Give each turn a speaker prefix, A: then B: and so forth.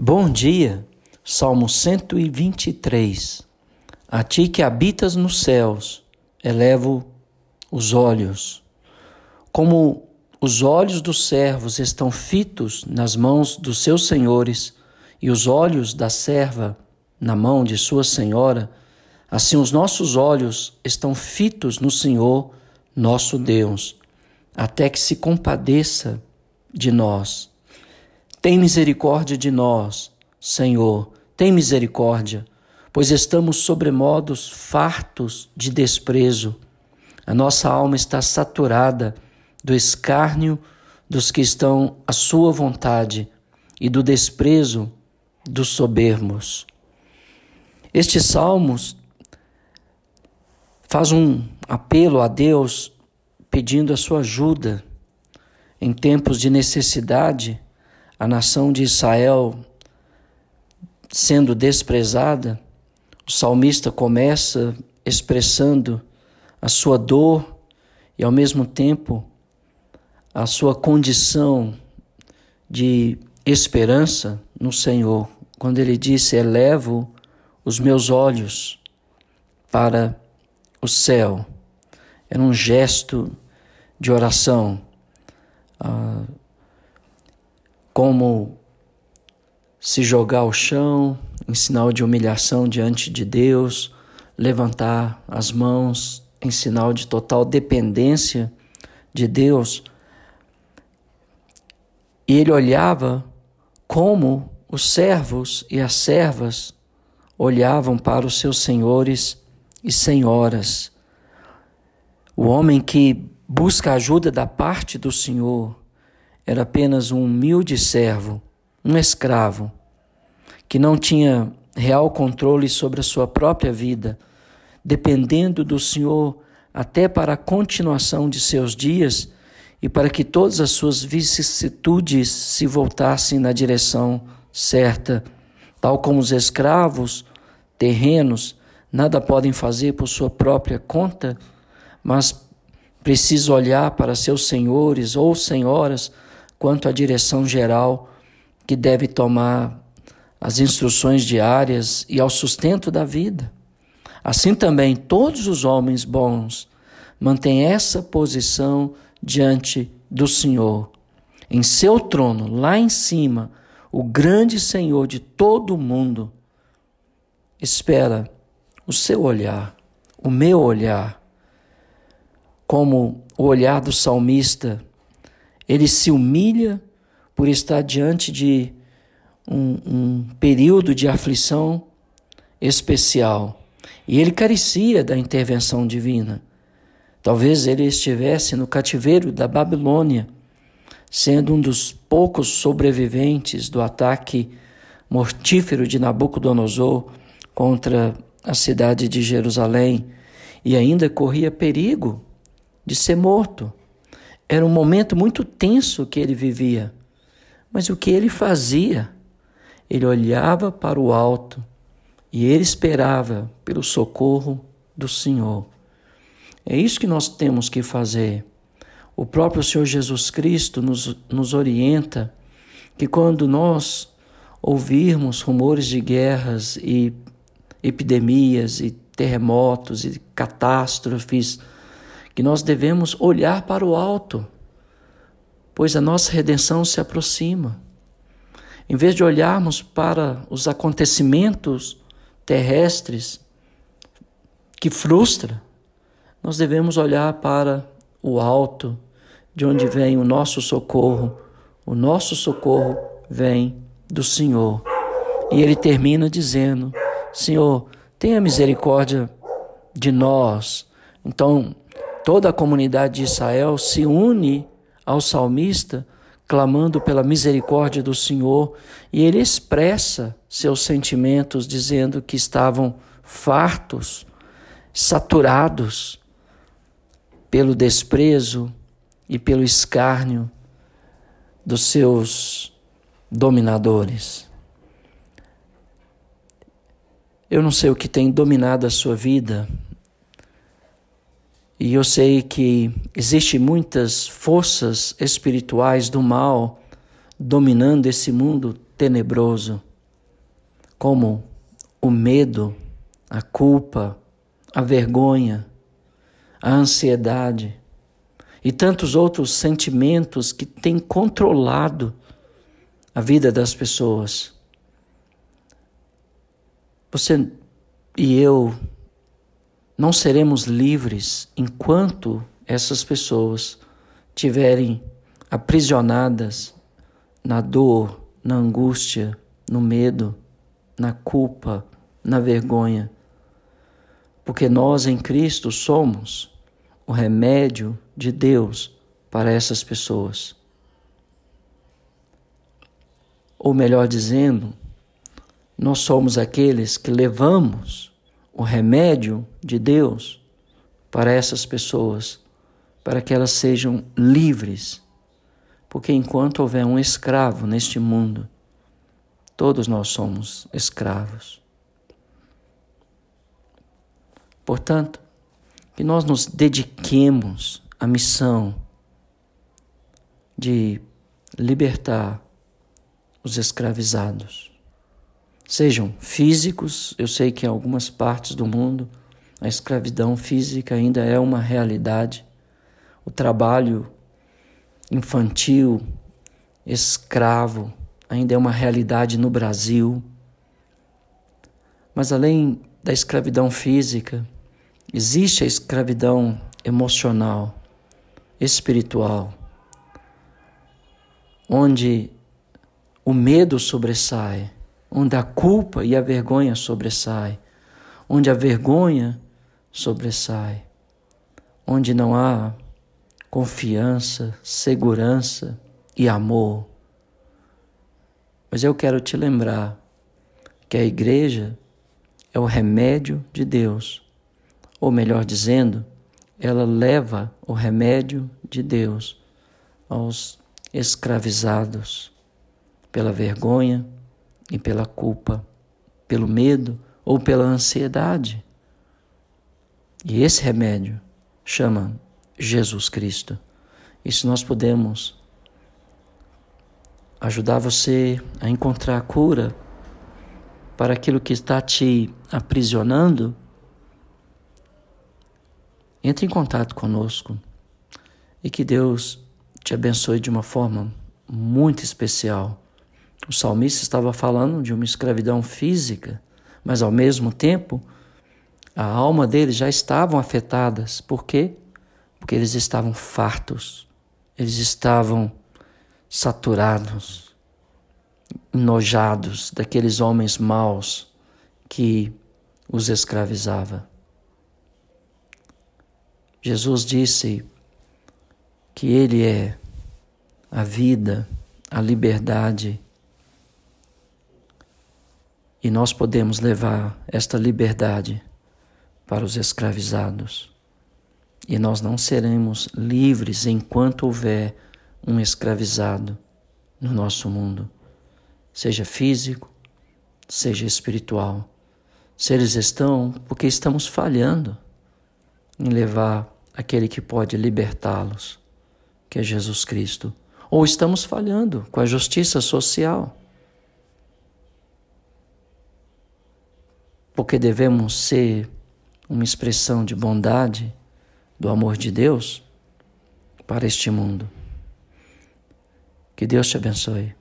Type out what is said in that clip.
A: Bom dia, Salmo 123. A ti que habitas nos céus, elevo os olhos. Como os olhos dos servos estão fitos nas mãos dos seus senhores e os olhos da serva na mão de sua senhora, assim os nossos olhos estão fitos no Senhor, nosso Deus, até que se compadeça de nós. Tem misericórdia de nós, Senhor, tem misericórdia, pois estamos sobremodos fartos de desprezo. A nossa alma está saturada do escárnio dos que estão à sua vontade e do desprezo dos soberbos. Este salmos faz um apelo a Deus pedindo a sua ajuda em tempos de necessidade a nação de Israel sendo desprezada, o salmista começa expressando a sua dor e, ao mesmo tempo, a sua condição de esperança no Senhor, quando ele disse: Elevo os meus olhos para o céu. Era um gesto de oração. Ah, como se jogar ao chão em sinal de humilhação diante de Deus, levantar as mãos em sinal de total dependência de Deus. E ele olhava como os servos e as servas olhavam para os seus senhores e senhoras. O homem que busca ajuda da parte do Senhor era apenas um humilde servo, um escravo, que não tinha real controle sobre a sua própria vida, dependendo do Senhor até para a continuação de seus dias e para que todas as suas vicissitudes se voltassem na direção certa, tal como os escravos terrenos nada podem fazer por sua própria conta, mas precisam olhar para seus senhores ou senhoras quanto à direção geral que deve tomar as instruções diárias e ao sustento da vida. Assim também todos os homens bons mantêm essa posição diante do Senhor. Em seu trono, lá em cima, o grande Senhor de todo o mundo espera o seu olhar, o meu olhar, como o olhar do salmista ele se humilha por estar diante de um, um período de aflição especial. E ele carecia da intervenção divina. Talvez ele estivesse no cativeiro da Babilônia, sendo um dos poucos sobreviventes do ataque mortífero de Nabucodonosor contra a cidade de Jerusalém e ainda corria perigo de ser morto. Era um momento muito tenso que ele vivia. Mas o que ele fazia? Ele olhava para o alto e ele esperava pelo socorro do Senhor. É isso que nós temos que fazer. O próprio Senhor Jesus Cristo nos, nos orienta que quando nós ouvirmos rumores de guerras e epidemias e terremotos e catástrofes, que nós devemos olhar para o alto, pois a nossa redenção se aproxima. Em vez de olharmos para os acontecimentos terrestres que frustra, nós devemos olhar para o alto, de onde vem o nosso socorro. O nosso socorro vem do Senhor. E ele termina dizendo: Senhor, tenha misericórdia de nós. Então, Toda a comunidade de Israel se une ao salmista, clamando pela misericórdia do Senhor, e ele expressa seus sentimentos, dizendo que estavam fartos, saturados pelo desprezo e pelo escárnio dos seus dominadores. Eu não sei o que tem dominado a sua vida, e eu sei que existem muitas forças espirituais do mal dominando esse mundo tenebroso. como o medo, a culpa, a vergonha, a ansiedade e tantos outros sentimentos que têm controlado a vida das pessoas. Você e eu não seremos livres enquanto essas pessoas tiverem aprisionadas na dor, na angústia, no medo, na culpa, na vergonha. Porque nós em Cristo somos o remédio de Deus para essas pessoas. Ou melhor dizendo, nós somos aqueles que levamos o remédio de Deus para essas pessoas, para que elas sejam livres. Porque enquanto houver um escravo neste mundo, todos nós somos escravos. Portanto, que nós nos dediquemos à missão de libertar os escravizados sejam físicos. Eu sei que em algumas partes do mundo a escravidão física ainda é uma realidade. O trabalho infantil, escravo, ainda é uma realidade no Brasil. Mas além da escravidão física, existe a escravidão emocional, espiritual, onde o medo sobressai onde a culpa e a vergonha sobressai, onde a vergonha sobressai, onde não há confiança, segurança e amor. Mas eu quero te lembrar que a igreja é o remédio de Deus, ou melhor dizendo, ela leva o remédio de Deus aos escravizados pela vergonha, e pela culpa, pelo medo ou pela ansiedade. E esse remédio chama Jesus Cristo. E se nós podemos ajudar você a encontrar a cura para aquilo que está te aprisionando, entre em contato conosco e que Deus te abençoe de uma forma muito especial. O salmista estava falando de uma escravidão física, mas ao mesmo tempo a alma deles já estavam afetadas. Por quê? Porque eles estavam fartos, eles estavam saturados, enojados daqueles homens maus que os escravizava. Jesus disse que Ele é a vida, a liberdade e nós podemos levar esta liberdade para os escravizados. E nós não seremos livres enquanto houver um escravizado no nosso mundo, seja físico, seja espiritual. Se eles estão, porque estamos falhando em levar aquele que pode libertá-los, que é Jesus Cristo. Ou estamos falhando com a justiça social porque devemos ser uma expressão de bondade, do amor de Deus para este mundo. Que Deus te abençoe.